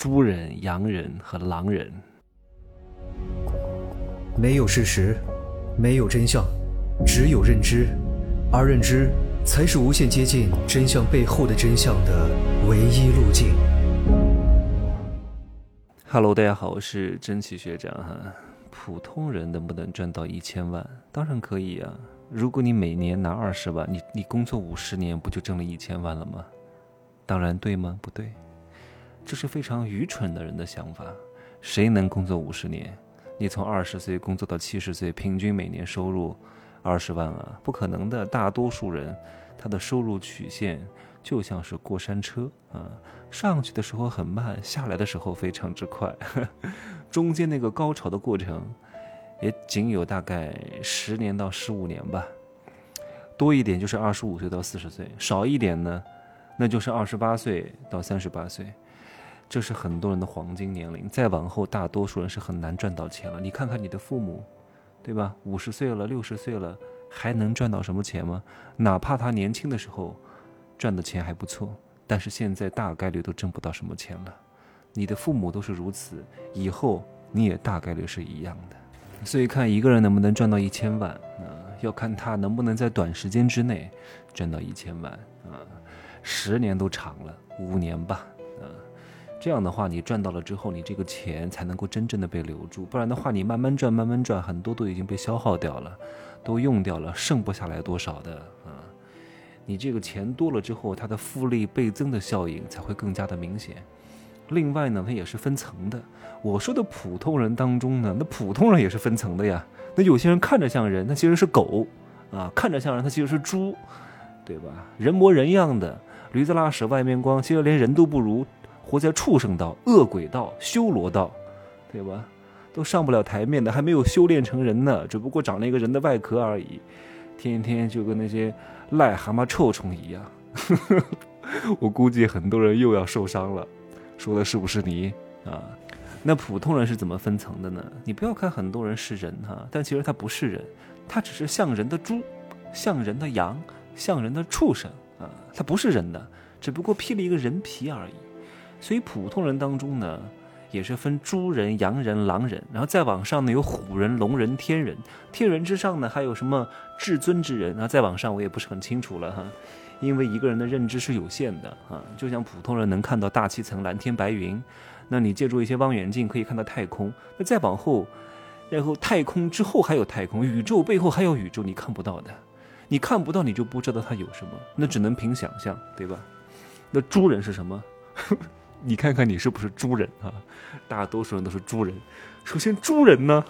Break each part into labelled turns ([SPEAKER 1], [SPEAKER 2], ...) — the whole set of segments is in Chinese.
[SPEAKER 1] 猪人、羊人和狼人。
[SPEAKER 2] 没有事实，没有真相，只有认知，而认知才是无限接近真相背后的真相的唯一路径。
[SPEAKER 1] Hello，大家好，我是真奇学长哈。普通人能不能赚到一千万？当然可以啊！如果你每年拿二十万，你你工作五十年，不就挣了一千万了吗？当然对吗？不对，这是非常愚蠢的人的想法。谁能工作五十年？你从二十岁工作到七十岁，平均每年收入二十万啊？不可能的。大多数人他的收入曲线就像是过山车啊，上去的时候很慢，下来的时候非常之快，中间那个高潮的过程也仅有大概十年到十五年吧，多一点就是二十五岁到四十岁，少一点呢。那就是二十八岁到三十八岁，这是很多人的黄金年龄。再往后，大多数人是很难赚到钱了。你看看你的父母，对吧？五十岁了，六十岁了，还能赚到什么钱吗？哪怕他年轻的时候赚的钱还不错，但是现在大概率都挣不到什么钱了。你的父母都是如此，以后你也大概率是一样的。所以看一个人能不能赚到一千万，啊，要看他能不能在短时间之内赚到一千万啊。十年都长了，五年吧，这样的话，你赚到了之后，你这个钱才能够真正的被留住，不然的话，你慢慢赚，慢慢赚，很多都已经被消耗掉了，都用掉了，剩不下来多少的啊。你这个钱多了之后，它的复利倍增的效应才会更加的明显。另外呢，它也是分层的。我说的普通人当中呢，那普通人也是分层的呀。那有些人看着像人，他其实是狗啊；看着像人，他其实是猪，对吧？人模人样的。驴子拉屎外面光，其实连人都不如，活在畜生道、恶鬼道、修罗道，对吧？都上不了台面的，还没有修炼成人呢，只不过长了一个人的外壳而已，天天就跟那些癞蛤蟆、臭虫一样。我估计很多人又要受伤了，说的是不是你啊？那普通人是怎么分层的呢？你不要看很多人是人哈，但其实他不是人，他只是像人的猪，像人的羊，像人的畜生。啊，他不是人的，只不过披了一个人皮而已。所以普通人当中呢，也是分猪人、羊人、狼人，然后再往上呢有虎人、龙人、天人。天人之上呢还有什么至尊之人？然后再往上我也不是很清楚了哈，因为一个人的认知是有限的啊。就像普通人能看到大气层、蓝天白云，那你借助一些望远镜可以看到太空。那再往后，然后太空之后还有太空，宇宙背后还有宇宙，你看不到的。你看不到，你就不知道它有什么，那只能凭想象，对吧？那猪人是什么？你看看你是不是猪人啊？大多数人都是猪人。首先，猪人呢，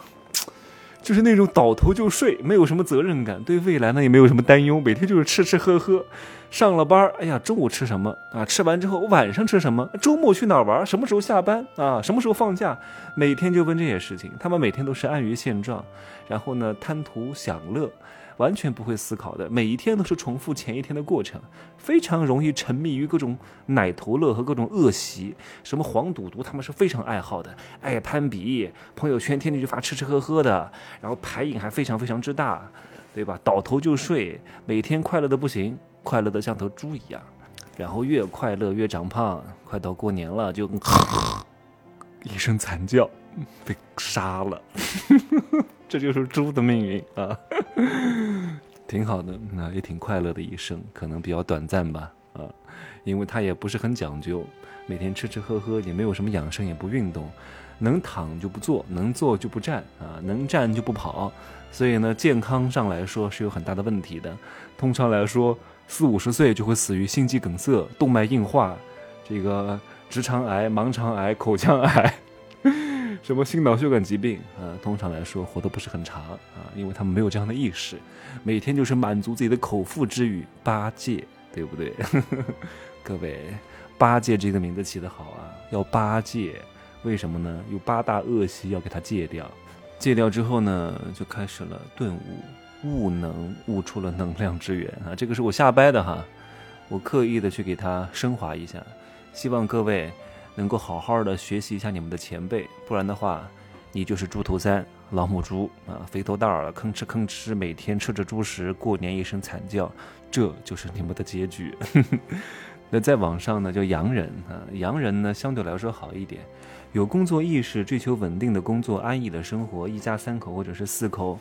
[SPEAKER 1] 就是那种倒头就睡，没有什么责任感，对未来呢也没有什么担忧，每天就是吃吃喝喝。上了班，哎呀，中午吃什么啊？吃完之后晚上吃什么？周末去哪儿玩？什么时候下班啊？什么时候放假？每天就问这些事情。他们每天都是安于现状，然后呢，贪图享乐。完全不会思考的，每一天都是重复前一天的过程，非常容易沉迷于各种奶头乐和各种恶习。什么黄赌毒，他们是非常爱好的，爱攀比，朋友圈天天就发吃吃喝喝的，然后牌瘾还非常非常之大，对吧？倒头就睡，每天快乐的不行，快乐的像头猪一样，然后越快乐越长胖，快到过年了就 一声惨叫，被杀了。这就是猪的命运啊，挺好的，那也挺快乐的一生，可能比较短暂吧啊，因为他也不是很讲究，每天吃吃喝喝，也没有什么养生，也不运动，能躺就不坐，能坐就不站啊，能站就不跑，所以呢，健康上来说是有很大的问题的。通常来说，四五十岁就会死于心肌梗塞、动脉硬化、这个直肠癌、盲肠癌、口腔癌。什么心脑血管疾病啊？通常来说活得不是很长啊，因为他们没有这样的意识，每天就是满足自己的口腹之欲，八戒，对不对？各位，八戒这个名字起得好啊，要八戒，为什么呢？有八大恶习要给他戒掉，戒掉之后呢，就开始了顿悟，悟能悟出了能量之源啊！这个是我瞎掰的哈，我刻意的去给他升华一下，希望各位。能够好好的学习一下你们的前辈，不然的话，你就是猪头三老母猪啊，肥头大耳，吭哧吭哧，每天吃着猪食，过年一声惨叫，这就是你们的结局。那在网上呢叫洋人啊，洋人呢相对来说好一点，有工作意识，追求稳定的工作，安逸的生活，一家三口或者是四口，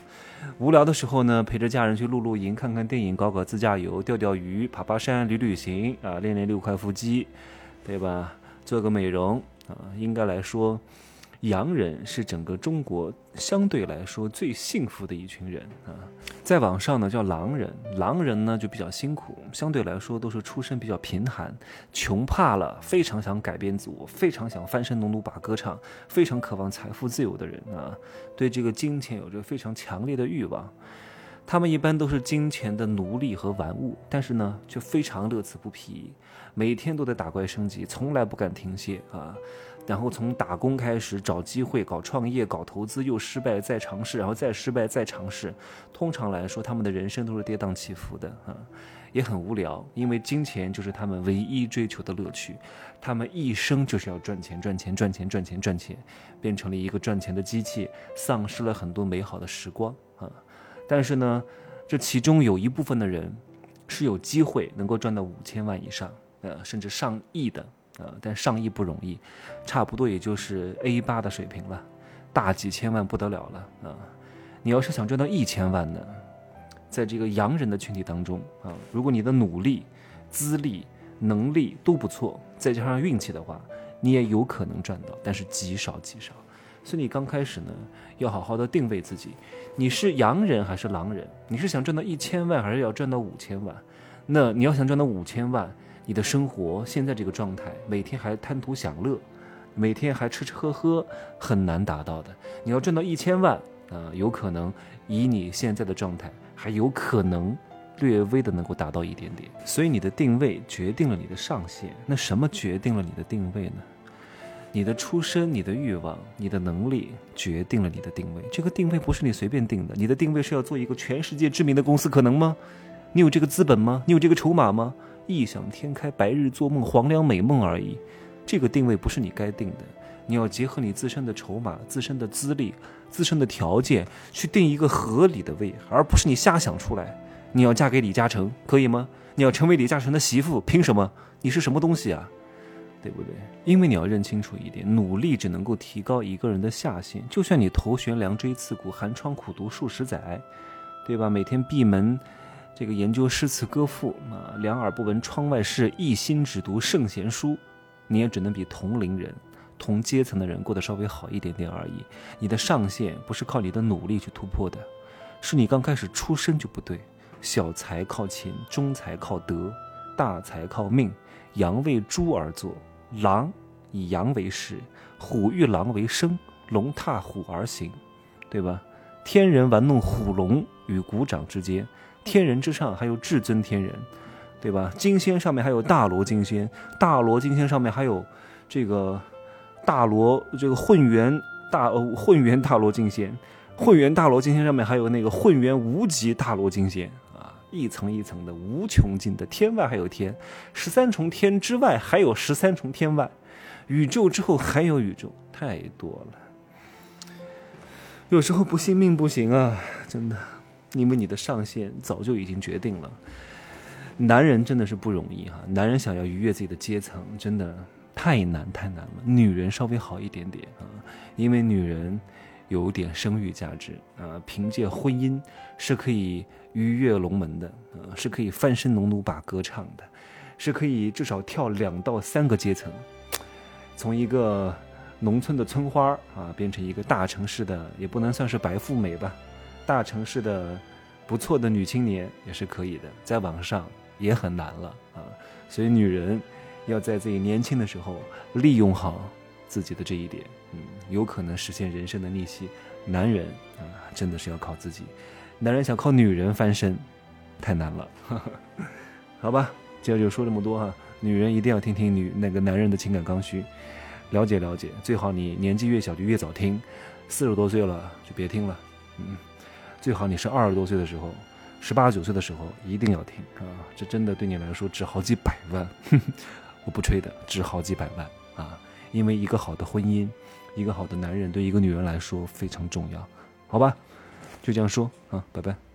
[SPEAKER 1] 无聊的时候呢陪着家人去露露营，看看电影，搞搞自驾游，钓钓鱼，爬爬山，旅旅行啊，练练六块腹肌，对吧？做个美容啊，应该来说。洋人是整个中国相对来说最幸福的一群人啊，在网上呢叫狼人，狼人呢就比较辛苦，相对来说都是出身比较贫寒，穷怕了，非常想改变自我，非常想翻身农奴把歌唱，非常渴望财富自由的人啊，对这个金钱有着非常强烈的欲望，他们一般都是金钱的奴隶和玩物，但是呢却非常乐此不疲，每天都在打怪升级，从来不敢停歇啊。然后从打工开始找机会搞创业搞投资又失败再尝试然后再失败再尝试，通常来说他们的人生都是跌宕起伏的啊，也很无聊，因为金钱就是他们唯一追求的乐趣，他们一生就是要赚钱赚钱赚钱赚钱赚钱，变成了一个赚钱的机器，丧失了很多美好的时光啊。但是呢，这其中有一部分的人是有机会能够赚到五千万以上，呃，甚至上亿的。呃，但上亿不容易，差不多也就是 A 八的水平了，大几千万不得了了啊！你要是想赚到一千万呢，在这个洋人的群体当中啊，如果你的努力、资历、能力都不错，再加上运气的话，你也有可能赚到，但是极少极少。所以你刚开始呢，要好好的定位自己，你是洋人还是狼人？你是想赚到一千万，还是要赚到五千万？那你要想赚到五千万。你的生活现在这个状态，每天还贪图享乐，每天还吃吃喝喝，很难达到的。你要赚到一千万啊，有可能以你现在的状态，还有可能略微的能够达到一点点。所以你的定位决定了你的上限。那什么决定了你的定位呢？你的出身、你的欲望、你的能力决定了你的定位。这个定位不是你随便定的。你的定位是要做一个全世界知名的公司，可能吗？你有这个资本吗？你有这个筹码吗？异想天开，白日做梦，黄粱美梦而已。这个定位不是你该定的，你要结合你自身的筹码、自身的资历、自身的条件去定一个合理的位，而不是你瞎想出来。你要嫁给李嘉诚，可以吗？你要成为李嘉诚的媳妇，凭什么？你是什么东西啊？对不对？因为你要认清楚一点，努力只能够提高一个人的下限。就算你头悬梁锥刺股，寒窗苦读数十载，对吧？每天闭门。这个研究诗词歌赋啊，两耳不闻窗外事，一心只读圣贤书，你也只能比同龄人、同阶层的人过得稍微好一点点而已。你的上限不是靠你的努力去突破的，是你刚开始出生就不对。小财靠勤，中财靠德，大财靠命。羊为猪而作，狼以羊为食，虎遇狼为生，龙踏虎而行，对吧？天人玩弄虎龙与鼓掌之间。天人之上还有至尊天人，对吧？金仙上面还有大罗金仙，大罗金仙上面还有这个大罗这个混元大混元大罗金仙，混元大罗金仙上面还有那个混元无极大罗金仙，一层一层的无穷尽的天外还有天，十三重天之外还有十三重天外，宇宙之后还有宇宙，太多了。有时候不信命不行啊，真的。因为你的上限早就已经决定了，男人真的是不容易哈。男人想要逾越自己的阶层，真的太难太难了。女人稍微好一点点啊，因为女人有点生育价值啊，凭借婚姻是可以逾越龙门的啊，是可以翻身农奴把歌唱的，是可以至少跳两到三个阶层，从一个农村的村花啊，变成一个大城市的，也不能算是白富美吧。大城市的不错的女青年也是可以的，在网上也很难了啊！所以女人要在自己年轻的时候利用好自己的这一点，嗯，有可能实现人生的逆袭。男人啊，真的是要靠自己。男人想靠女人翻身，太难了。好吧，今儿就说这么多哈。女人一定要听听女那个男人的情感刚需，了解了解。最好你年纪越小就越早听，四十多岁了就别听了，嗯。最好你是二十多岁的时候，十八九岁的时候一定要听啊！这真的对你来说值好几百万，我不吹的，值好几百万啊！因为一个好的婚姻，一个好的男人对一个女人来说非常重要，好吧？就这样说啊，拜拜。